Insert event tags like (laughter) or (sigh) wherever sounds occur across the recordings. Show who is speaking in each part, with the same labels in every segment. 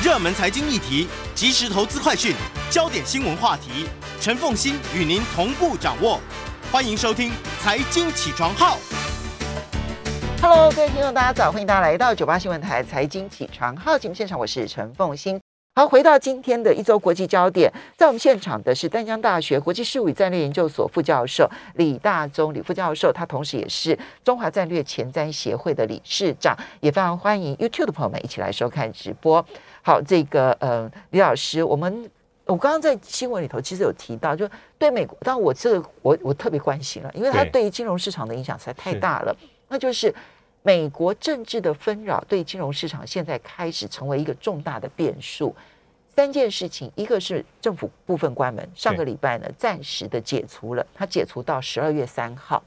Speaker 1: 热门财经议题、即时投资快讯、焦点新闻话题，陈凤欣与您同步掌握。欢迎收听《财经起床号》。
Speaker 2: Hello，各位听众，大家早，欢迎大家来到九八新闻台财经起床号节目现场，我是陈凤欣。好，回到今天的一周国际焦点，在我们现场的是淡江大学国际事务与战略研究所副教授李大中李副教授，他同时也是中华战略前瞻协会的理事长，也非常欢迎 YouTube 的朋友们一起来收看直播。好，这个呃，李老师，我们我刚刚在新闻里头其实有提到，就对美国，但我这个我我特别关心了，因为它
Speaker 3: 对
Speaker 2: 对于金融市场的影响实在太大了。那就是美国政治的纷扰对金融市场现在开始成为一个重大的变数。三件事情，一个是政府部分关门，上个礼拜呢暂时的解除了，它解除到十二月三号。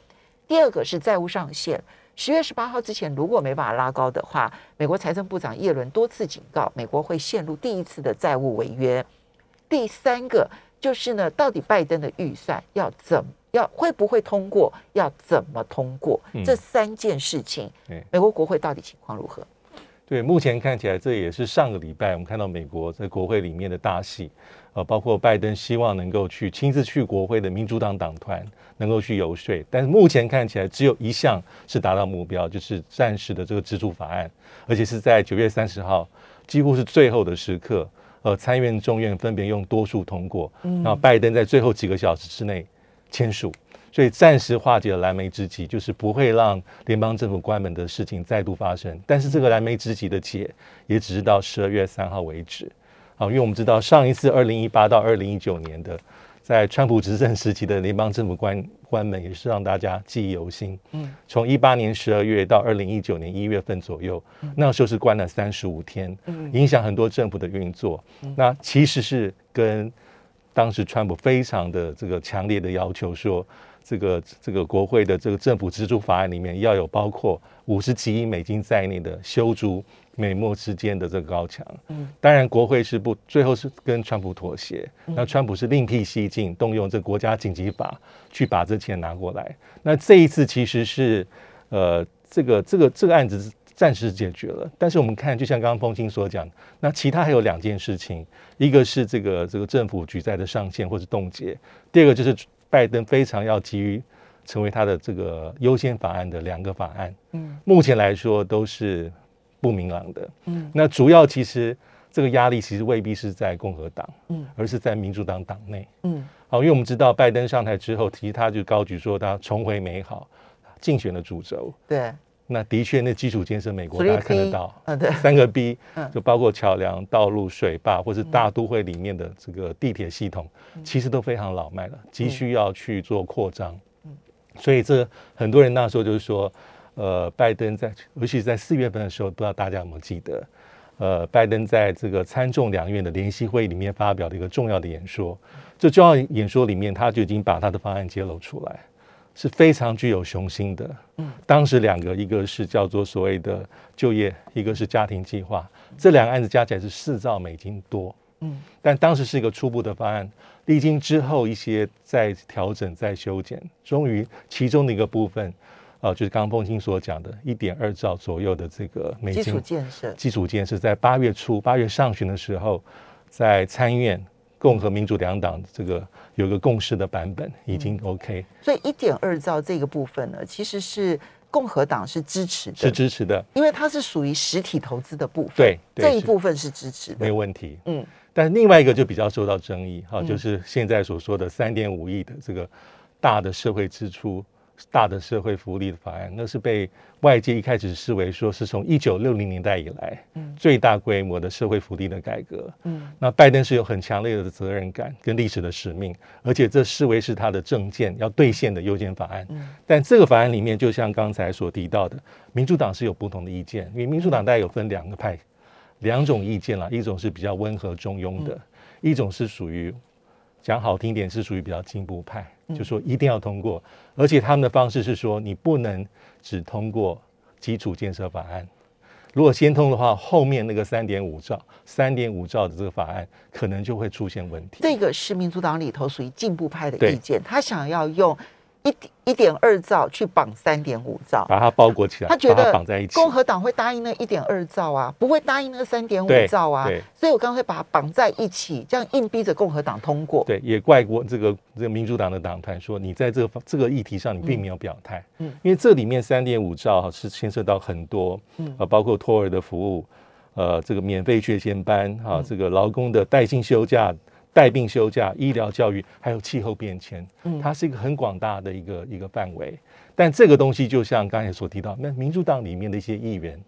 Speaker 2: 第二个是债务上限，十月十八号之前如果没办法拉高的话，美国财政部长耶伦多次警告，美国会陷入第一次的债务违约。第三个就是呢，到底拜登的预算要怎要会不会通过，要怎么通过？
Speaker 3: 嗯
Speaker 2: 这三件事情，美国国会到底情况如何？
Speaker 3: 对，目前看起来这也是上个礼拜我们看到美国在国会里面的大戏，呃，包括拜登希望能够去亲自去国会的民主党党团能够去游说，但是目前看起来只有一项是达到目标，就是暂时的这个支出法案，而且是在九月三十号，几乎是最后的时刻，呃，参院、众院分别用多数通过，然后拜登在最后几个小时之内签署。所以暂时化解了燃眉之急，就是不会让联邦政府关门的事情再度发生。但是这个燃眉之急的解，也只是到十二月三号为止。好，因为我们知道上一次二零一八到二零一九年的，在川普执政时期的联邦政府关关门，也是让大家记忆犹新。嗯，从一八年十二月到二零一九年一月份左右，那时候是关了三十五天，影响很多政府的运作。那其实是跟当时川普非常的这个强烈的要求说，这个这个国会的这个政府支出法案里面要有包括五十几亿美金在内的修筑美墨之间的这个高墙。嗯，当然国会是不最后是跟川普妥协，那川普是另辟蹊径，动用这国家紧急法去把这钱拿过来。那这一次其实是呃这个这个这个案子是暂时解决了，但是我们看，就像刚刚风清所讲，那其他还有两件事情，一个是这个这个政府举债的上限或者冻结，第二个就是拜登非常要急于成为他的这个优先法案的两个法案，嗯，目前来说都是不明朗的，嗯，那主要其实这个压力其实未必是在共和党，嗯，而是在民主党党内，
Speaker 2: 嗯，
Speaker 3: 好，因为我们知道拜登上台之后，其实他就高举说他重回美好竞选的主轴，
Speaker 2: 对，
Speaker 3: 那的确，那基础建设美国大家看得到，
Speaker 2: 嗯，对，
Speaker 3: 三个 B
Speaker 2: 嗯。
Speaker 3: 就包括桥梁、道路、水坝，或是大都会里面的这个地铁系统，其实都非常老迈了，急需要去做扩张。所以这很多人那时候就是说，呃，拜登在，尤其是在四月份的时候，不知道大家有没有记得，呃，拜登在这个参众两院的联席会议里面发表的一个重要的演说，这重要演说里面，他就已经把他的方案揭露出来。是非常具有雄心的。嗯，当时两个，一个是叫做所谓的就业，一个是家庭计划，这两个案子加起来是四兆美金多。嗯，但当时是一个初步的方案，历经之后一些再调整、再修剪，终于其中的一个部分，呃，就是刚刚凤清所讲的一点二兆左右的这个美金
Speaker 2: 基础建设，
Speaker 3: 基础建设，在八月初、八月上旬的时候，在参议院共和民主两党这个有个共识的版本已经 OK。
Speaker 2: 所以一点二兆这个部分呢，其实是共和党是支持的，
Speaker 3: 是支持的，
Speaker 2: 因为它是属于实体投资的部分，
Speaker 3: 对对
Speaker 2: 这一部分是支持的。
Speaker 3: 没有，问题。
Speaker 2: 嗯，
Speaker 3: 但是另外一个就比较受到争议哈、就是现在所说的三点五亿的这个大的社会支出、大的社会福利的法案，那是被外界一开始视为说是从一九六零年代以来，最大规模的社会福利的改革。嗯，那拜登是有很强烈的责任感跟历史的使命，而且这视为是他的政见要兑现的优先法案。但这个法案里面，就像刚才所提到的，民主党是有不同的意见，因为民主党大概有分两个派。两种意见啦，一种是比较温和中庸的，一种是属于讲好听点是属于比较进步派，就说一定要通过，而且他们的方式是说你不能只通过基础建设法案，如果先通的话，后面那个三点五兆、三点五兆的这个法案可能就会出现问题。
Speaker 2: 这个是民主党里头属于进步派的意见，他想要用一一点二兆去绑三点五兆，
Speaker 3: 把它包裹起来，
Speaker 2: 他觉得
Speaker 3: 绑在一起。
Speaker 2: 共和党会答应那一点二兆啊，不会答应那三点五兆啊，所以我刚才把它绑在一起，这样硬逼着共和党通过。
Speaker 3: 对，也怪过这个这个民主党的党团说，你在这个方这个议题上你并没有表态，
Speaker 2: 嗯。
Speaker 3: 嗯，因为这里面三点五兆哈是牵涉到很多，嗯，呃，包括托儿的服务，呃，这个免费学前班哈、
Speaker 2: 嗯。
Speaker 3: 这个劳工的带薪休假、带病休假、医疗教育，还有气候变迁，
Speaker 2: 嗯
Speaker 3: 它是一个很广大的一个一个范围。但这个东西就像刚才所提到，那民主党里面的一些议员，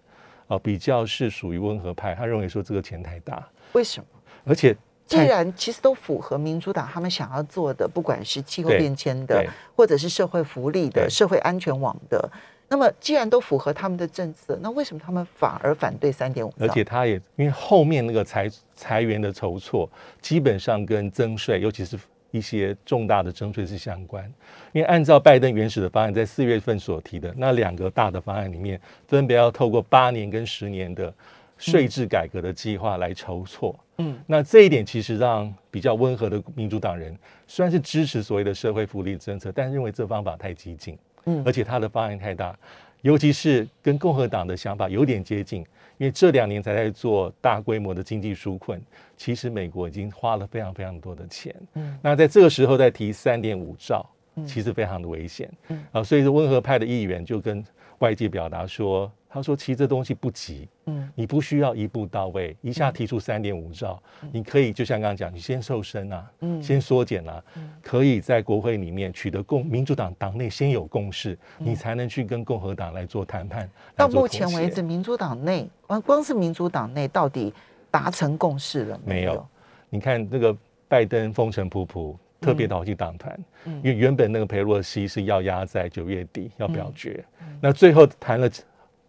Speaker 3: 啊、比较是属于温和派，他认为说这个钱太大，
Speaker 2: 为什么？
Speaker 3: 而且
Speaker 2: 既然其实都符合民主党他们想要做的，不管是气候
Speaker 3: 对
Speaker 2: 变迁的，或者是社会福利的、社会安全网的，那么既然都符合他们的政策，那为什么他们反而反对三点五？
Speaker 3: 而且他也因为后面那个裁裁员的筹措，基本上跟增税，尤其是一些重大的增税是相关。因为按照拜登原始的方案，在四月份所提的那两个大的方案里面，分别要透过八年跟十年的税制改革的计划来筹措。
Speaker 2: 嗯，
Speaker 3: 那这一点其实让比较温和的民主党人虽然是支持所谓的社会福利政策，但认为这方法太激进，
Speaker 2: 嗯。
Speaker 3: 而且他的方案太大，尤其是跟共和党的想法有点接近，因为这两年才在做大规模的经济纾困，其实美国已经花了非常非常多的钱，
Speaker 2: 嗯。
Speaker 3: 那在这个时候再提三点五兆，其实非常的危险，
Speaker 2: 嗯。
Speaker 3: 啊，所以说温和派的议员就跟外界表达说，他说其实这东西不急，
Speaker 2: 嗯。
Speaker 3: 你不需要一步到位，一下提出三点五兆，你可以就像刚刚讲，你先瘦身啊，
Speaker 2: 嗯。
Speaker 3: 先缩减啊，可以在国会里面取得共民主党党内先有共识，你才能去跟共和党来做谈判。
Speaker 2: 嗯到目前为止，民主党内，光光是民主党内到底达成共识了
Speaker 3: 没
Speaker 2: 有？
Speaker 3: 你看那个拜登风尘仆仆，特别跑去党团，
Speaker 2: 嗯。
Speaker 3: 因为原本那个佩洛西是要压在九月底要表决，
Speaker 2: 嗯。
Speaker 3: 那最后谈了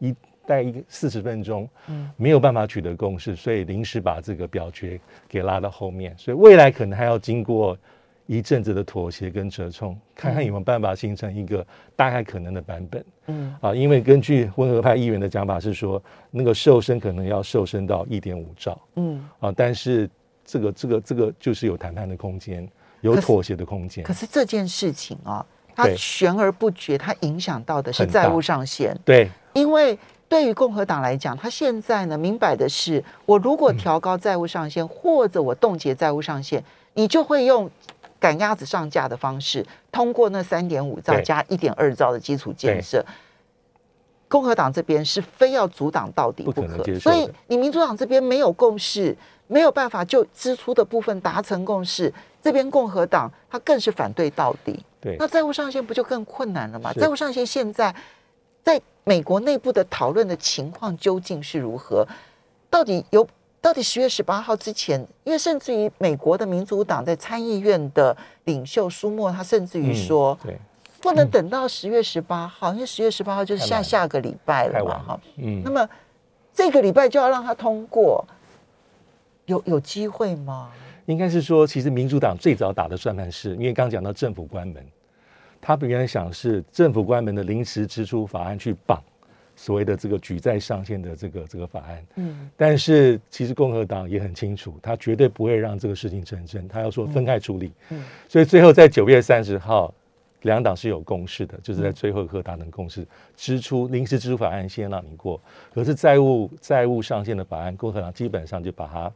Speaker 3: 一待一个四十分钟，
Speaker 2: 嗯
Speaker 3: 没有办法取得共识，所以临时把这个表决给拉到后面，所以未来可能还要经过一阵子的妥协跟折冲，看看有没有办法形成一个大概可能的版本。
Speaker 2: 嗯
Speaker 3: 啊，因为根据温和派议员的讲法是说，那个瘦身可能要瘦身到一点五兆
Speaker 2: 嗯。
Speaker 3: 啊，但是这个这个这个就是有谈判的空间，有妥协的空间
Speaker 2: 可。是这件事情啊，它悬而不决，它影响到的是债务上限。
Speaker 3: 对
Speaker 2: 因为对于共和党来讲，他现在呢明摆的是，我如果调高债务上限，或者我冻结债务上限，你就会用赶鸭子上架的方式，通过那三点五兆加一点二兆的基础建设。共和党这边是非要阻挡到底
Speaker 3: 不
Speaker 2: 不可，所以你民主党这边没有共识，没有办法就支出的部分达成共识，这边共和党他更是反对到底。
Speaker 3: 对
Speaker 2: 那债务上限不就更困难了吗？债务上限现在在美国内部的讨论的情况究竟是如何？到底有到底十月十八号之前，因为甚至于美国的民主党在参议院的领袖舒默，他甚至于
Speaker 3: 嗯
Speaker 2: 说、
Speaker 3: 对，
Speaker 2: 不能等到十月十八号，因为十月十八号就是下下个礼拜
Speaker 3: 了
Speaker 2: 了嘛哈。
Speaker 3: 嗯
Speaker 2: 那，么这个礼拜就要让他通过，有有机会吗？
Speaker 3: 应该是说，其实民主党最早打的算盘是，因为刚讲到政府关门，他本来想是政府关门的临时支出法案去绑所谓的这个举债上限的这个这个法案，
Speaker 2: 嗯。
Speaker 3: 但是其实共和党也很清楚，他绝对不会让这个事情成真，他要说分开处理。
Speaker 2: 嗯。
Speaker 3: 所以最后在九月三十号，两党是有共识的，就是在最后一刻达成共识，支出临时支出法案先让你过，可是债务债务上限的法案，共和党基本上就把它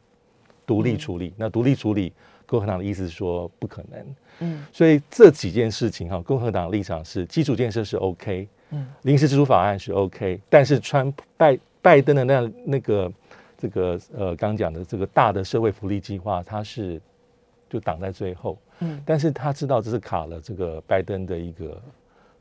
Speaker 3: 独立处理。那独立处理，共和党的意思是说不可能。
Speaker 2: 嗯。
Speaker 3: 所以这几件事情哈，共和党立场是基础建设是 OK，
Speaker 2: 嗯。
Speaker 3: 临时支出法案是 OK，但是川拜拜登的那那个这个呃刚讲的这个大的社会福利计划，它是就挡在最后，
Speaker 2: 嗯，
Speaker 3: 但是他知道这是卡了这个拜登的一个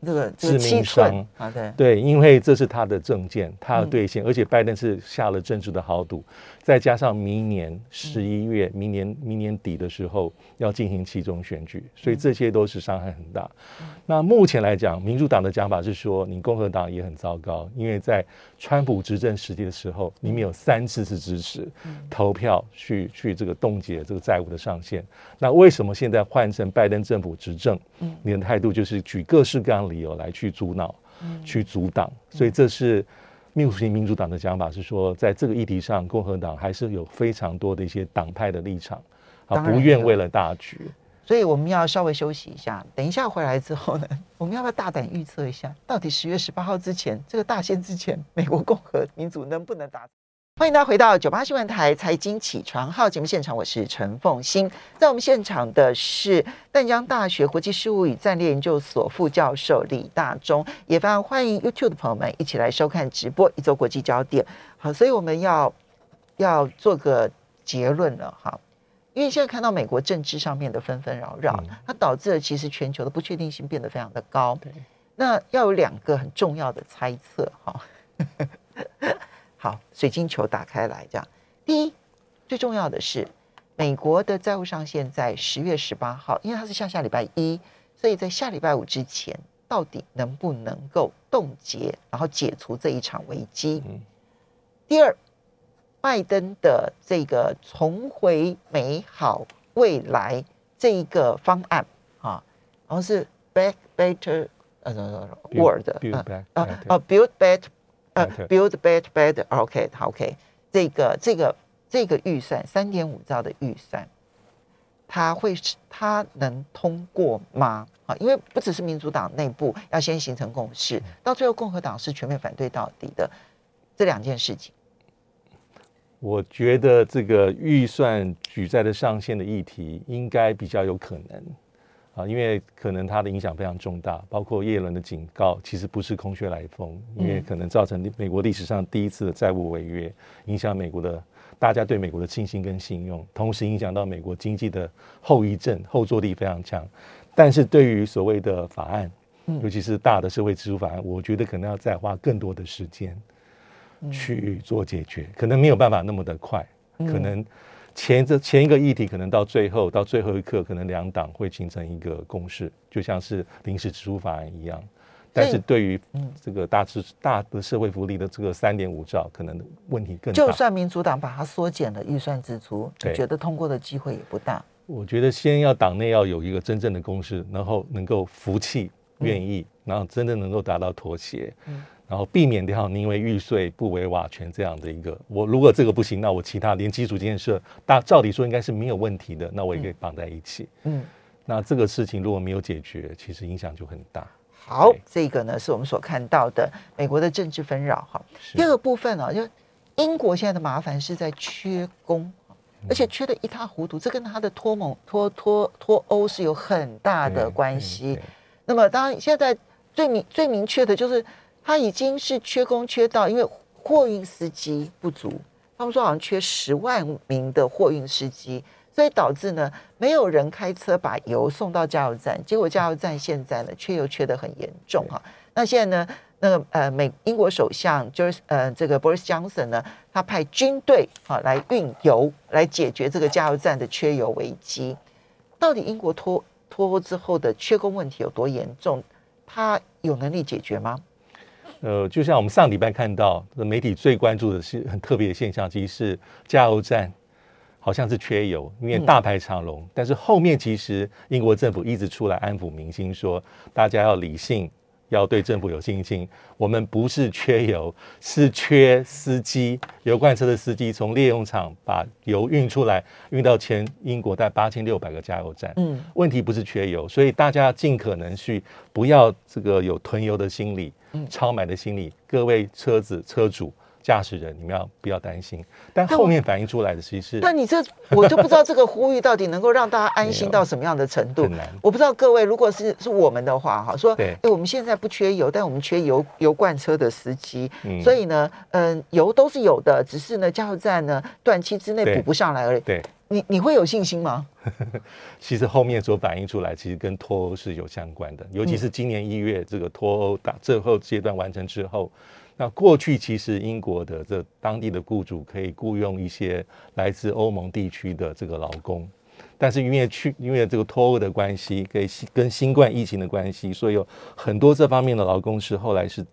Speaker 2: 这个这个
Speaker 3: 致命伤
Speaker 2: 啊，对，
Speaker 3: 对，因为这是他的政见，他要
Speaker 2: 嗯
Speaker 3: 兑现，而且拜登是下了政治的豪赌，再加上明年十一月、明年明年底的时候要进行其中选举，所以这些都是伤害很大。那目前来讲，民主党的讲法是说，你共和党也很糟糕，因为在川普执政时期的时候，你们有三次是支持投票去去这个冻结这个债务的上限。那为什么现在换成拜登政府执政？你的态度就是举各式各样的理由来去阻挠、去阻挡，所以这是民主型民主党的讲法是说，在这个议题上，共和党还是有非常多的一些党派的立场啊，不愿为了大局。
Speaker 2: 所以我们要稍微休息一下。等一下回来之后呢，(laughs) 我们要不要大胆预测一下，到底十月十八号之前，这个大限之前，美国共和民主能不能达？欢迎大家回到九八新闻台财经起床号节目现场，我是陈凤欣。在我们现场的是淡江大学国际事务与战略研究所副教授李大中，也非常欢迎 YouTube 的朋友们一起来收看直播一周国际焦点。好，所以我们要要做个结论了哈，因为现在看到美国政治上面的纷纷扰扰，它导致了其实全球的不确定性变得非常的高。那要有两个很重要的猜测哈。好，水晶球打开来，这样。第一，最重要的是，美国的债务上限在十月十八号，因为它是下下礼拜一，所以在下礼拜五之前，到底能不能够冻结，然后解除这一场危机？嗯第二，拜登的这个重回美好未来这一个方案啊，然后是 back better 呃 world
Speaker 3: 啊
Speaker 2: 啊 build Build better, better. OK, OK. 这个这个这个预算三点五兆的预算，它会是它能通过吗？啊，因为不只是民主党内部要先形成共识，到最后共和党是全面反对到底的这两件事情。
Speaker 3: 我觉得这个预算举债的上限的议题应该比较有可能。啊，因为可能它的影响非常重大，包括耶伦的警告，其实不是空穴来风，因为可能造成美国历史上第一次的债务违约，影响美国的大家对美国的信心跟信用，同时影响到美国经济的后遗症，后坐力非常强。但是对于所谓的法案，尤其是大的社会支出法案，我觉得可能要再花更多的时间去做解决，可能没有办法那么的快，可能。前这前一个议题可能到最后到最后一刻，可能两党会形成一个共识，就像是临时支出法案一样。但是对于这个大致大的社会福利的这个三点五兆，可能问题更大。
Speaker 2: 就算民主党把它缩减了预算支出，你觉得通过的机会也不大。
Speaker 3: 我觉得先要党内要有一个真正的共识，然后能够服气、愿意，然后真的能够达到妥协。然后避免掉宁为玉碎不为瓦全这样的一个，我如果这个不行，那我其他连基础建设大照理说应该是没有问题的，那我也可以绑在一起。嗯，那这个事情如果没有解决，其实影响就很大。
Speaker 2: 好，这个呢是我们所看到的美国的政治纷扰。哈，第二个部分呢，就英国现在的麻烦是在缺工，而且缺的一塌糊涂，这跟他的脱盟脱脱脱欧是有很大的关系。那么当然现在最明最明确的就是。他已经是缺工缺到，因为货运司机不足，他们说好像缺十万名的货运司机，所以导致呢没有人开车把油送到加油站，结果加油站现在呢缺油缺得很严重哈。那现在呢，那个呃美英国首相就是呃这个 Boris Johnson 呢，他派军队啊来运油来解决这个加油站的缺油危机。到底英国脱脱欧之后的缺工问题有多严重？他有能力解决吗？
Speaker 3: 呃，就像我们上礼拜看到，媒体最关注的是很特别的现象，其实是加油站好像是缺油，因为大排长龙。但是后面其实英国政府一直出来安抚民心，说大家要理性。要对政府有信心。我们不是缺油，是缺司机。油罐车的司机从炼油厂把油运出来，运到全英国带八千六百个加油站。嗯，问题不是缺油，所以大家尽可能去不要这个有囤油的心理，超买的心理。各位车子车主。驾驶人，你们要不要担心？但后面反映出来的其实是……
Speaker 2: 那你这我就不知道这个呼吁到底能够让大家安心到什么样的程度。(laughs) 我不知道各位如果是是我们的话，哈，说，哎，我们现在不缺油，但我们缺油油罐车的司机，所以呢，嗯，油都是有的，只是呢，加油站呢，短期之内补不上来而已。
Speaker 3: 对，
Speaker 2: 你你会有信心吗？(laughs)
Speaker 3: 其实后面所反映出来，其实跟脱欧是有相关的，尤其是今年一月这个脱欧打最后阶段完成之后。那过去其实英国的这当地的雇主可以雇佣一些来自欧盟地区的这个劳工，但是因为去因为这个脱欧的关系，跟跟新冠疫情的关系，所以有很多这方面的劳工是后来是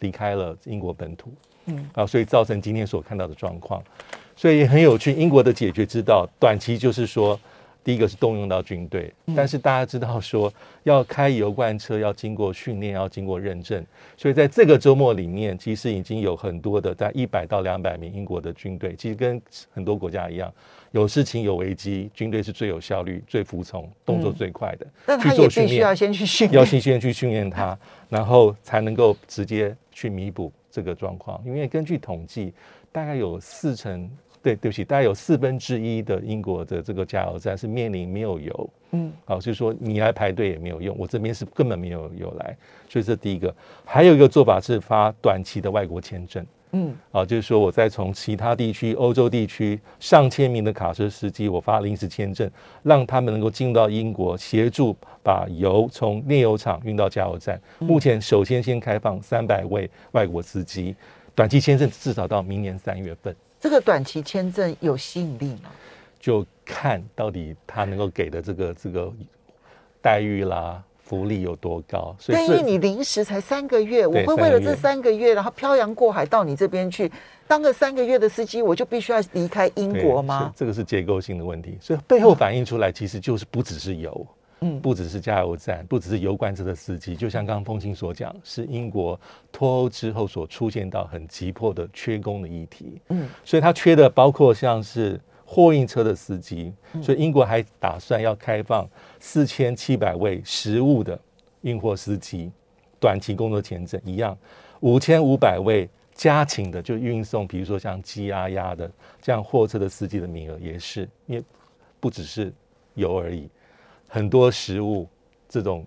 Speaker 3: 离开了英国本土，嗯啊，所以造成今天所看到的状况。所以很有趣，英国的解决之道，短期就是说，第一个是动用到军队，
Speaker 2: 嗯
Speaker 3: 但是大家知道说要开油罐车要经过训练，要经过认证，所以在这个周末里面，其实已经有很多的在一百到两百名英国的军队，其实跟很多国家一样，有事情有危机，军队是最有效率、最服从、动作最快的，
Speaker 2: 嗯他
Speaker 3: 去做训练
Speaker 2: 也必须要先去训
Speaker 3: 要
Speaker 2: 先。
Speaker 3: 先去训练它，然后才能够直接去弥补这个状况。因为根据统计，大概有四成，对，对不起，大概有四分之一的英国的这个加油站是面临没有油。
Speaker 2: 嗯，
Speaker 3: 好，就是说你来排队也没有用，我这边是根本没有油来，所以这第一个。还有一个做法是发短期的外国签证。
Speaker 2: 嗯
Speaker 3: 啊，就是说我再从其他地区、欧洲地区上千名的卡车司机，我发临时签证，让他们能够进入到英国，协助把油从炼油厂运到加油站。目前首先先开放三百位外国司机，短期签证至少到明年三月份，
Speaker 2: 这个短期签证有吸引力吗？
Speaker 3: 就看到底他能够给的这个这个待遇啦、福利有多高。所以
Speaker 2: 对，因为你临时才三个月，我会为了这
Speaker 3: 三个月
Speaker 2: 三个月，然后漂洋过海到你这边去当个三个月的司机，我就必须要离开英国吗？
Speaker 3: 这个是结构性的问题，所以背后反映出来其实就是不只是油。
Speaker 2: 嗯。
Speaker 3: 不只是加油站，不只是油罐车的司机，就像刚刚风清所讲，是英国脱欧之后所出现到很急迫的缺工的议题。
Speaker 2: 嗯。
Speaker 3: 所以它缺的包括像是货运车的司机，
Speaker 2: 嗯。
Speaker 3: 所以英国还打算要开放四千七百位实物的运货司机短期工作签证一样，五千五百位家禽的就运送，比如说像鸡鸭鸭的这样货车的司机的名额也是，因为不只是油而已，很多食物这种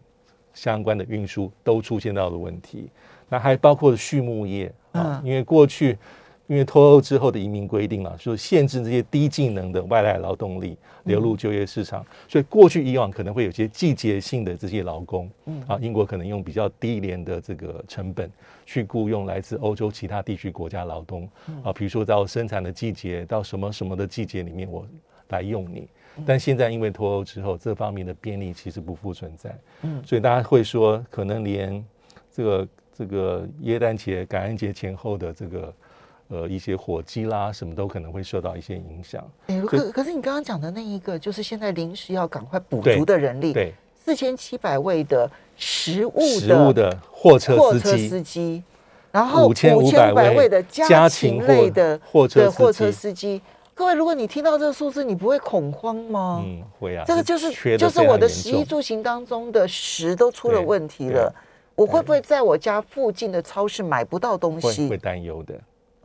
Speaker 3: 相关的运输都出现到的问题。那还包括畜牧业啊，
Speaker 2: 嗯
Speaker 3: 因为过去因为脱欧之后的移民规定嘛，说限制这些低技能的外来劳动力流入就业市场，所以过去以往可能会有些季节性的这些劳工，
Speaker 2: 嗯。
Speaker 3: 啊，英国可能用比较低廉的这个成本去雇佣来自欧洲其他地区国家劳工，啊，比如说到生产的季节，到什么什么的季节里面我来用你。但现在因为脱欧之后，这方面的便利其实不复存在，
Speaker 2: 嗯
Speaker 3: 所以大家会说，可能连这个这个耶诞节、感恩节前后的这个呃一些火鸡啦，什么都可能会受到一些影响。
Speaker 2: 哎、可可是你刚刚讲的那一个，就是现在临时要赶快补足的人力，
Speaker 3: 对，
Speaker 2: 四千七百位的食物
Speaker 3: 食物的货车司机，
Speaker 2: 然后
Speaker 3: 五千五百
Speaker 2: 位的家
Speaker 3: 勤
Speaker 2: 禽类的
Speaker 3: 货
Speaker 2: 货车
Speaker 3: 司机。
Speaker 2: 各位，如果你听到这个数字，你不会恐慌吗？
Speaker 3: 嗯，会啊，
Speaker 2: 这个就是
Speaker 3: 缺
Speaker 2: 就是我的食衣住行当中的食都出了
Speaker 3: 对
Speaker 2: 问题了。我会不会在我家附近的超市买不到东
Speaker 3: 西会
Speaker 2: 西？
Speaker 3: 担忧的。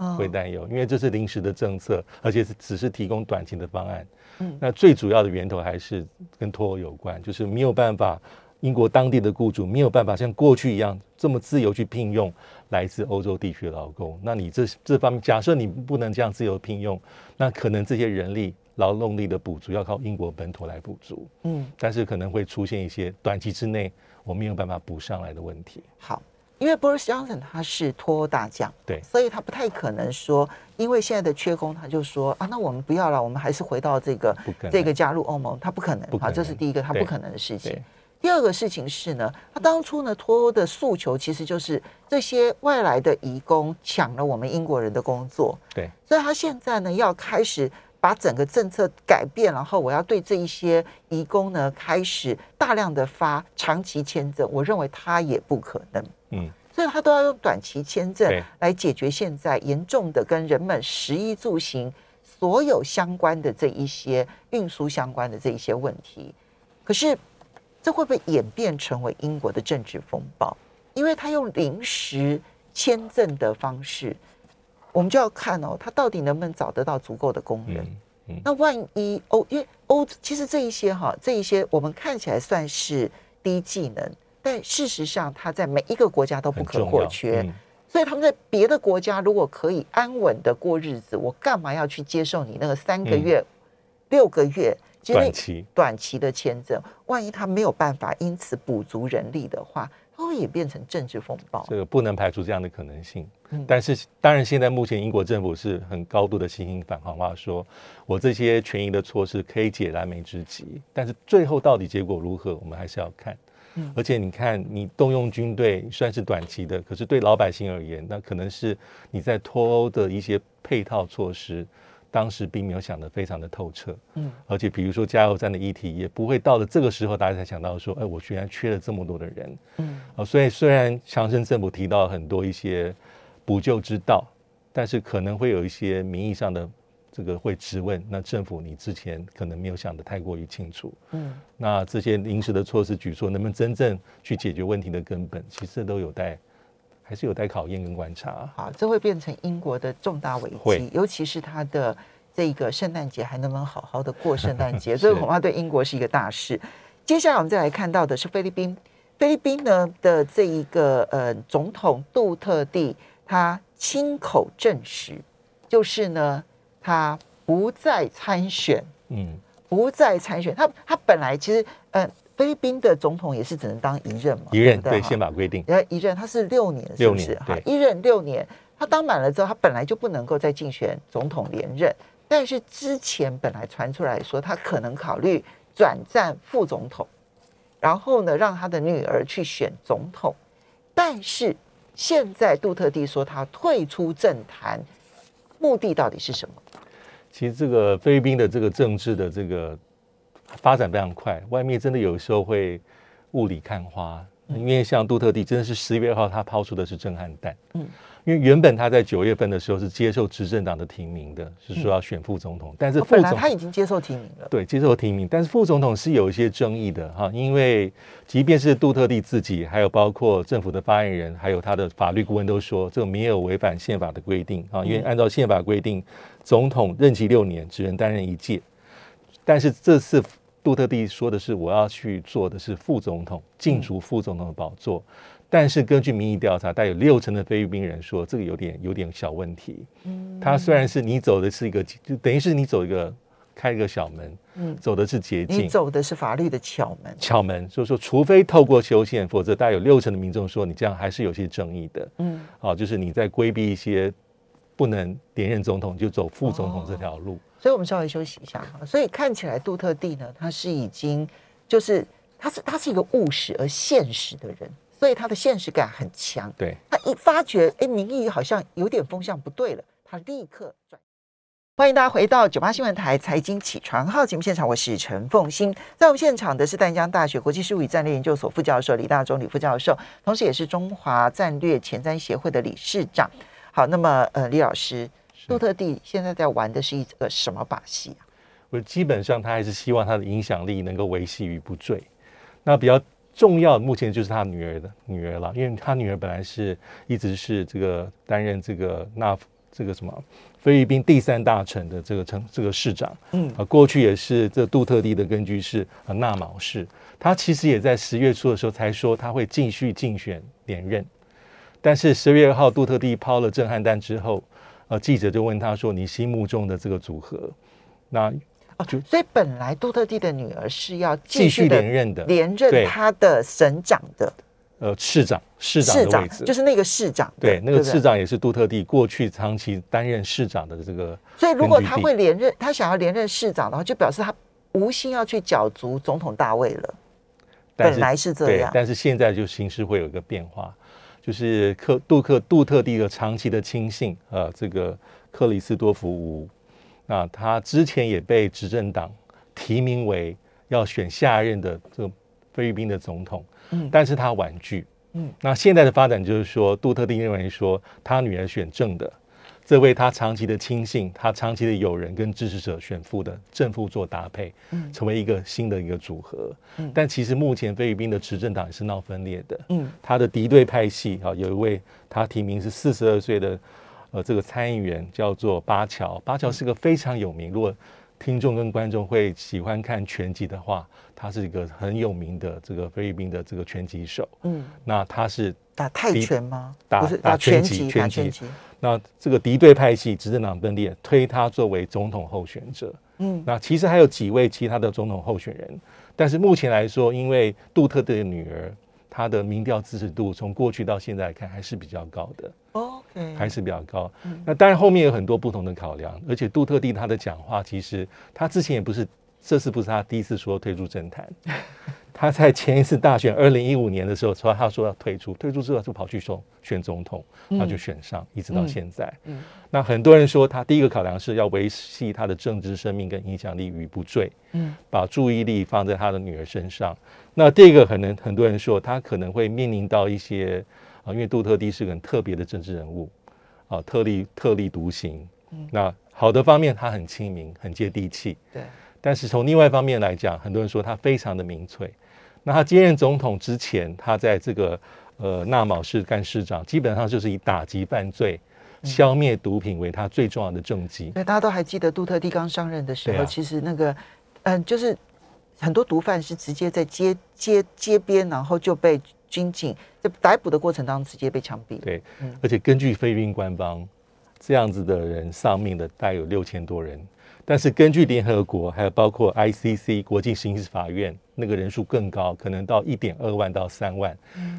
Speaker 2: 嗯
Speaker 3: 会担忧，因为这是临时的政策，而且是只是提供短期的方案。
Speaker 2: 嗯
Speaker 3: 那最主要的源头还是跟脱欧有关，就是没有办法，英国当地的雇主没有办法像过去一样这么自由去聘用来自欧洲地区的劳工。那你这这方面，假设你不能这样自由聘用，那可能这些人力劳动力的补足要靠英国本土来补足，
Speaker 2: 嗯，
Speaker 3: 但是可能会出现一些短期之内我没有办法补上来的问题。
Speaker 2: 好，因为 Boris Johnson 他是脱欧大将，
Speaker 3: 对。
Speaker 2: 所以他不太可能说，因为现在的缺工，他就说啊，那我们不要了，我们还是回到这个这个加入欧盟，他不可能，好，
Speaker 3: 不可能。
Speaker 2: 这是第一个他不可能的事情。
Speaker 3: 对。
Speaker 2: 第二个事情是呢，他当初呢脱欧的诉求其实就是这些外来的移工抢了我们英国人的工作，
Speaker 3: 对，
Speaker 2: 所以他现在呢要开始把整个政策改变，然后我要对这一些移工呢开始大量的发长期签证，我认为他也不可能。
Speaker 3: 嗯，
Speaker 2: 所以他都要用短期签证来解决现在严重的跟人们食衣住行所有相关的这一些运输相关的这一些问题。可是这会不会演变成为英国的政治风暴？因为他用临时签证的方式，我们就要看哦，他到底能不能找得到足够的工人。
Speaker 3: 嗯嗯，
Speaker 2: 那万一欧，因为欧其实这一些哈，这一些我们看起来算是低技能，但事实上他在每一个国家都不可或缺。
Speaker 3: 嗯
Speaker 2: 所以他们在别的国家如果可以安稳的过日子，我干嘛要去接受你那个三个月、六个月
Speaker 3: 短期
Speaker 2: 短期的签证？万一他没有办法因此补足人力的话，它会演变成政治风暴。
Speaker 3: 这个不能排除这样的可能性。
Speaker 2: 嗯
Speaker 3: 但是当然，现在目前英国政府是很高度的信心反话，说我这些权益的措施可以解燃眉之急，但是最后到底结果如何，我们还是要看。
Speaker 2: 嗯
Speaker 3: 而且你看，你动用军队算是短期的，可是对老百姓而言，那可能是你在脱欧的一些配套措施当时并没有想得非常的透彻，嗯，而且比如说加油站的议题，也不会到了这个时候大家才想到说，哎，我居然缺了这么多的人，嗯，啊，所以虽然强生政府提到很多一些补救之道，但是可能会有一些名义上的这个会质问，那政府你之前可能没有想得太过于清楚，嗯，那这些临时的措施举措能不能真正去解决问题的根本，其实都有待。还是有待考验跟观察。
Speaker 2: 好，这会变成英国的重大危机，尤其是它的这个圣诞节还能不能好好的过圣诞节，(laughs) 这个恐怕对英国是一个大事。接下来我们再来看到的是菲律宾，菲律宾呢的这一个呃总统杜特地，他亲口证实，就是呢他不再参选，嗯，不再参选。他他本来其实呃。菲律宾的总统也是只能当一任嘛？
Speaker 3: 一任对宪法规定，
Speaker 2: 呃，一任他是六年，是不是？哈，一任六年，他当满了之后，他本来就不能够再竞选总统连任。但是之前本来传出来说，他可能考虑转战副总统，然后呢，让他的女儿去选总统。但是现在杜特地说他退出政坛，目的到底是什么？
Speaker 3: 其实这个菲律宾的这个政治的这个。发展非常快，外面真的有时候会雾里看花，因为像杜特地真的是十月二号他抛出的是震撼弹，嗯，因为原本他在九月份的时候是接受执政党的提名的，是说要选副总统，但是副总
Speaker 2: 他已经接受提名了，
Speaker 3: 对，接受提名，但是副总统是有一些争议的哈，因为即便是杜特地自己，还有包括政府的发言人，还有他的法律顾问都说这个没有违反宪法的规定啊，因为按照宪法规定，总统任期六年，只能担任一届。但是这次杜特地说的是，我要去做的是副总统，竞逐副总统的宝座。但是根据民意调查，大概有六成的菲律宾人说，这个有点有点小问题。嗯，他虽然是你走的是一个，就等于是你走一个开一个小门，嗯，走的是捷径，
Speaker 2: 你走的是法律的巧门。
Speaker 3: 巧门，所以说，除非透过修宪，否则大概有六成的民众说，你这样还是有些争议的。嗯，好，就是你在规避一些不能连任总统，就走副总统这条路。
Speaker 2: 所以，我们稍微休息一下哈。所以看起来，杜特地呢，他是已经就是他是他是一个务实而现实的人，所以他的现实感很强。
Speaker 3: 对，
Speaker 2: 他一发觉哎，民意好像有点风向不对了，他立刻转。欢迎大家回到九八新闻台财经起床号节目现场，我是陈凤欣。在我们现场的是淡江大学国际事务与战略研究所副教授李大中李副教授，同时也是中华战略前瞻协会的理事长。好，那么呃，李老师。杜特地现在在玩的是一个什么把戏啊？
Speaker 3: 我基本上他还是希望他的影响力能够维系于不坠。那比较重要，目前就是他女儿的女儿了，因为他女儿本来是一直是这个担任这个那这个什么菲律宾第三大城的这个城这个市长。嗯，啊，过去也是这杜特地的根据是啊纳卯市。他其实也在十月初的时候才说他会继续竞选连任，但是十月二号杜特地抛了震撼弹之后。呃，记者就问他说：“你心目中的这个组合，那
Speaker 2: 就所以本来杜特地的女儿是要
Speaker 3: 继续连任的，
Speaker 2: 连任他的省长的，
Speaker 3: 呃，市长市长的位置，
Speaker 2: 就是那个市长，
Speaker 3: 对，那个市长也是杜特地过去长期担任市长的这个。
Speaker 2: 所以如果他会连任，他想要连任市长的话，就表示他无心要去角逐总统大位了。本来是这样，
Speaker 3: 但是现在就形势会有一个变化。就是克杜克杜特地的长期的亲信，呃，这个克里斯多夫吴，那他之前也被执政党提名为要选下任的这个菲律宾的总统，嗯，但是他婉拒，嗯，那现在的发展就是说，杜特地认为说他女儿选正的。这位他长期的亲信，他长期的友人跟支持者选副的正副做搭配，嗯，成为一个新的一个组合。嗯，但其实目前菲律宾的执政党也是闹分裂的。嗯，他的敌对派系啊，有一位他提名是四十二岁的呃这个参议员叫做巴乔，巴乔是个非常有名。如果听众跟观众会喜欢看拳击的话，他是一个很有名的这个菲律宾的这个拳击手。嗯，那他是
Speaker 2: 打泰拳吗？
Speaker 3: 打打拳击，拳击。那这个敌对派系执政党分裂，推他作为总统候选者。嗯，那其实还有几位其他的总统候选人，但是目前来说，因为杜特的女儿，她的民调支持度从过去到现在看还是比较高的。
Speaker 2: OK，
Speaker 3: 还是比较高。那当然后面有很多不同的考量，而且杜特地他的讲话，其实他之前也不是，这次不是他第一次说退出政坛。(laughs) 他在前一次大选二零一五年的时候说，他说要退出，退出之后就跑去选选总统，他就选上，一直到现在。
Speaker 2: 嗯
Speaker 3: 那很多人说，他第一个考量是要维系他的政治生命跟影响力与不坠，
Speaker 2: 嗯
Speaker 3: 把注意力放在他的女儿身上。那第二个可能很多人说，他可能会面临到一些啊，因为杜特地是个很特别的政治人物啊，特立特立独行。那好的方面，他很亲民，很接地气。
Speaker 2: 对，
Speaker 3: 但是从另外一方面来讲，很多人说他非常的民粹。那他接任总统之前，他在这个呃纳卯市干市长，基本上就是以打击犯罪、消灭毒品为他最重要的政绩。
Speaker 2: 对，大家都还记得杜特地刚上任的时候，
Speaker 3: 啊
Speaker 2: 其实那个嗯，就是很多毒贩是直接在街街街边，然后就被军警在逮捕的过程当中直接被枪毙。
Speaker 3: 对
Speaker 2: 嗯，
Speaker 3: 而且根据菲律宾官方，这样子的人丧命的大概有六千多人，但是根据联合国，还有包括 ICC 国际刑事法院，那个人数更高，可能到一点二万到三万。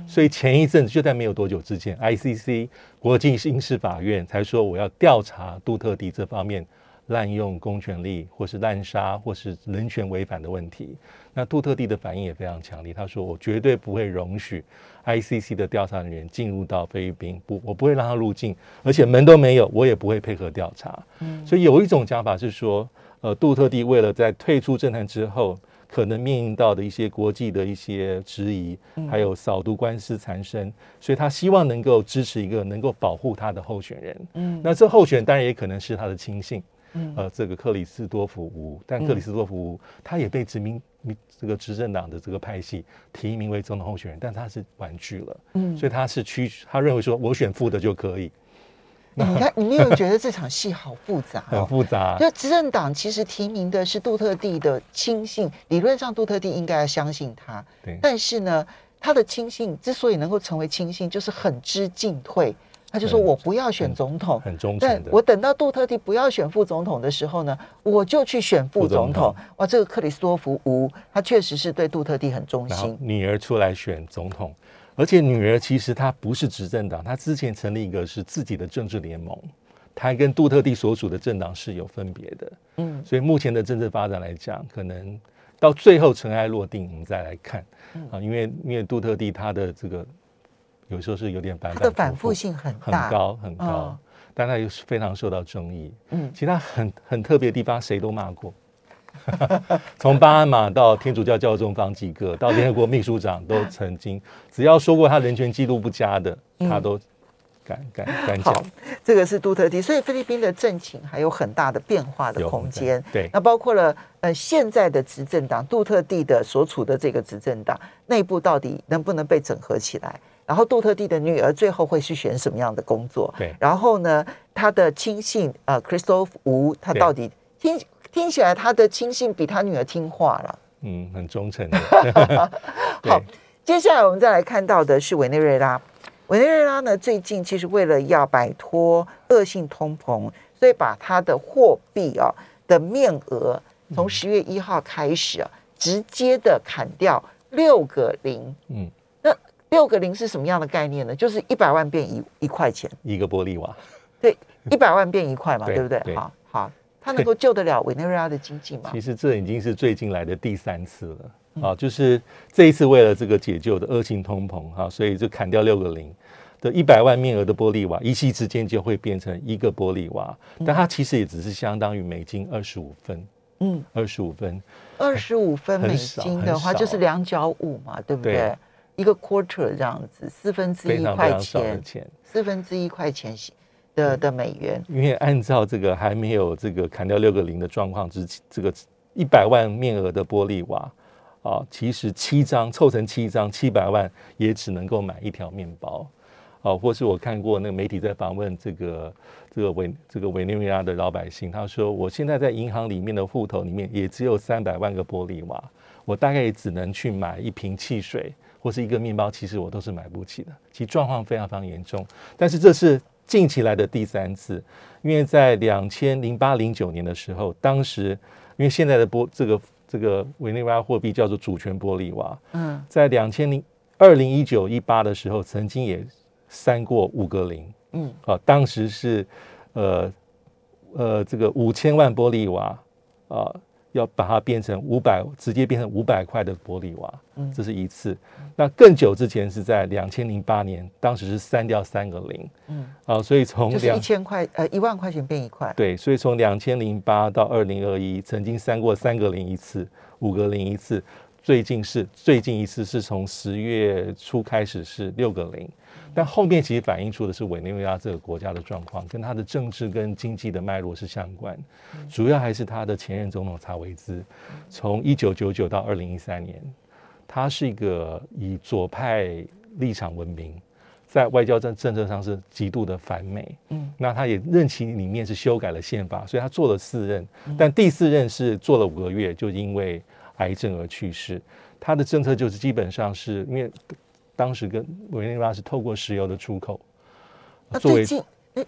Speaker 3: 所以前一阵子就在没有多久之前，ICC 国际刑事法院才说我要调查杜特地这方面滥用公权力，或是滥杀，或是人权违反的问题。那杜特地的反应也非常强烈，他说：“我绝对不会容许 ICC 的调查人员进入到菲律宾，不，我不会让他入境，而且门都没有，我也不会配合调查。”嗯所以有一种讲法是说，呃，杜特地为了在退出政坛之后，可能面临到的一些国际的一些质疑，还有扫毒官司缠身，所以他希望能够支持一个能够保护他的候选人。
Speaker 2: 嗯
Speaker 3: 那这候选人当然也可能是他的亲信，
Speaker 2: 嗯
Speaker 3: 呃，这个克里斯多福吴，但克里斯多福吴他也被殖民民这个执政党的这个派系提名为总统候选人，但他是婉拒了，
Speaker 2: 嗯
Speaker 3: 所以他是屈，他认为说我选副的就可以，
Speaker 2: 哎你看，你没有觉得这场戏好复杂
Speaker 3: 很
Speaker 2: 哦？(laughs)
Speaker 3: 复杂。
Speaker 2: 就执政党其实提名的是杜特地的亲信，理论上杜特地应该要相信他，
Speaker 3: 对，
Speaker 2: 但是呢，他的亲信之所以能够成为亲信，就是很知进退。他就说我不要选总统，
Speaker 3: 很忠
Speaker 2: 但
Speaker 3: 诚的。
Speaker 2: 我等到杜特地不要选副总统的时候呢，我就去选副总统。哇，这个克里斯多福吴，他确实是对杜特地很忠心。
Speaker 3: 女儿出来选总统，而且女儿其实她不是执政党，她之前成立一个是自己的政治联盟，她跟杜特地所属的政党是有分别的。
Speaker 2: 嗯
Speaker 3: 所以目前的政治发展来讲，可能到最后尘埃落定，我们再来看
Speaker 2: 嗯
Speaker 3: 啊，因为因为杜特地他的这个有时候是有点反
Speaker 2: 他的反
Speaker 3: 复
Speaker 2: 复性很
Speaker 3: 很
Speaker 2: 大，
Speaker 3: 高很高
Speaker 2: 嗯，
Speaker 3: 但他又是非常受到争议。
Speaker 2: 嗯
Speaker 3: 其他很很特别的地方，谁都骂过。(laughs) 从巴哈马到天主教教宗方济各，到联合国秘书长，都曾经 (laughs) 只要说过他人权记录不佳的，他都敢敢敢
Speaker 2: 好
Speaker 3: 讲。，
Speaker 2: 这个是杜特地，所以菲律宾的政情还有很大的变化的
Speaker 3: 有
Speaker 2: 空间。
Speaker 3: 对
Speaker 2: 那包括了呃现在的执政党杜特地的所处的这个执政党内部到底能不能被整合起来？然后杜特地的女儿最后会去选什么样的工作？
Speaker 3: 对
Speaker 2: 然后呢，他的亲信呃 Christoph 吴，他到底听听起来他的亲信比他女儿听话了。
Speaker 3: 嗯，很忠诚 (laughs) 的。
Speaker 2: 好，接下来我们再来看到的是委内瑞拉。委内瑞拉呢，最近其实为了要摆脱恶性通膨，所以把它的货币啊的面额从十月一号开始啊，直接的砍掉六个零。
Speaker 3: 嗯，
Speaker 2: 那六个零是什么样的概念呢？就是一百万变一一块钱，
Speaker 3: 一个玻璃瓦，
Speaker 2: 对，一百万变一块嘛，
Speaker 3: 对
Speaker 2: 对不对？
Speaker 3: 对。
Speaker 2: 好好，它能够救得了委内瑞拉的经济吗？(laughs)
Speaker 3: 其？实这已经是最近来的第三次了。
Speaker 2: 嗯。
Speaker 3: 啊，就是这一次为了这个解救的恶性通膨哈、所以就砍掉六个零的一百万面额的玻璃瓦，一夕之间就会变成一个玻璃瓦，但它其实也只是相当于美金二十五分，
Speaker 2: 嗯，
Speaker 3: 二十五分，
Speaker 2: 二十五分美金的话，就是两角五嘛，对不对？
Speaker 3: 对
Speaker 2: 一个 quarter 这样子，四分之一块
Speaker 3: 常非常少的
Speaker 2: 钱，四分之一块钱的的美元。
Speaker 3: 因为按照这个还没有这个砍掉六个零的状况之前，这个一百万面额的玻璃瓦啊，其实七张凑成七张，七百万也只能够买一条面包。啊，或是我看过那个媒体在访问这个这个委这个委内瑞拉的老百姓，他说我现在在银行里面的户头里面也只有三百万个玻璃瓦，我大概也只能去买一瓶汽水或是一个面包，其实我都是买不起的。其实状况非常非常严重，但是这是近期来的第三次，因为在两千零八零九年的时候，当时因为现在的玻这个这个委内瑞拉货币叫做主权玻璃瓦，
Speaker 2: 嗯
Speaker 3: 在两千零二零一九一八的时候，曾经也删过五个零，
Speaker 2: 嗯
Speaker 3: 啊，当时是呃呃这个五千万玻璃瓦啊，要把它变成五百，直接变成五百块的玻璃瓦，
Speaker 2: 嗯。
Speaker 3: 这是一次。那更久之前是在两千零八年，当时是删掉三个零，
Speaker 2: 嗯，
Speaker 3: 啊，所以从
Speaker 2: 就是一千块呃一万块钱变一块，
Speaker 3: 对，所以从两千零八到二零二一，曾经删过三个零一次，五个零一次，最近是最近一次是从十月初开始是六个零，但后面其实反映出的是委内瑞拉这个国家的状况，跟它的政治跟经济的脉络是相关，主要还是他的前任总统查韦兹，从一九九九到二零一三年，他是一个以左派立场闻名。在外交政政策上是极度的反美，
Speaker 2: 嗯，
Speaker 3: 那他也任期里面是修改了宪法，所以他做了四任，但第四任是做了五个月，就因为癌症而去世。他的政策就是基本上是因为当时跟委内瑞拉是透过石油的出口作为
Speaker 2: 那最近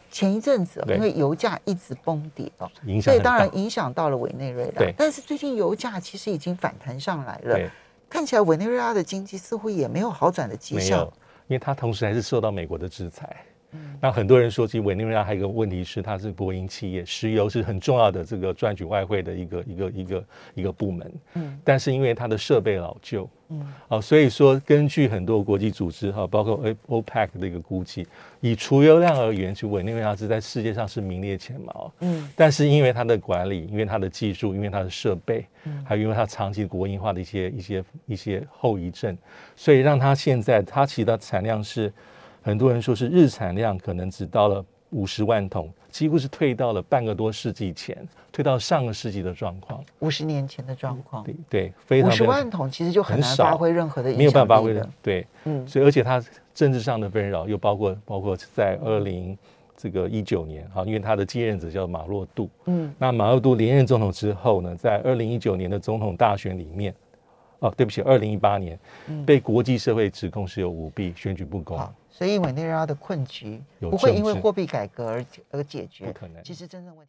Speaker 2: 前一阵子哦、因为油价一直崩跌哦，所以当然影响到了委内瑞拉
Speaker 3: 对。
Speaker 2: 但是最近油价其实已经反弹上来了，
Speaker 3: 对，
Speaker 2: 看起来委内瑞拉的经济似乎也没有好转的迹象。，
Speaker 3: 因为他同时还是受到美国的制裁。
Speaker 2: 嗯
Speaker 3: 那很多人说，其实委内瑞拉还有一个问题是，它是国营企业，石油是很重要的这个赚取外汇的一个一个一个一个部门。
Speaker 2: 嗯。
Speaker 3: 但是因为它的设备老旧，
Speaker 2: 嗯。
Speaker 3: 啊，所以说根据很多国际组织哈，包括 OPEC 的一个估计，以储油量而言，其实委内瑞拉是在世界上是名列前茅。
Speaker 2: 嗯。
Speaker 3: 但是因为它的管理，因为它的技术，因为它的设备，
Speaker 2: 嗯。
Speaker 3: 还有因为它长期国营化的一些一些一些后遗症，所以让它现在它其实它产量是很多人说是日产量可能只到了五十万桶，几乎是退到了半个多世纪前，退到上个世纪的状况。
Speaker 2: 五十年前的状况，
Speaker 3: 对对，非常
Speaker 2: 五十万桶其实就很难发挥任何的影响
Speaker 3: 没有办法发挥的。对，
Speaker 2: 嗯
Speaker 3: 所以而且它政治上的纷扰又包括包括在二零这个一九年啊，因为他的继任者叫马洛杜，
Speaker 2: 嗯
Speaker 3: 那马洛杜连任总统之后呢，在二零一九年的总统大选里面，哦，对不起，二零一八年
Speaker 2: 嗯
Speaker 3: 被国际社会指控是有舞弊、选举不公，
Speaker 2: 好，所以委内瑞拉的困局不会因为货币改革而而解决
Speaker 3: 不。可能。
Speaker 2: 其实真正问题。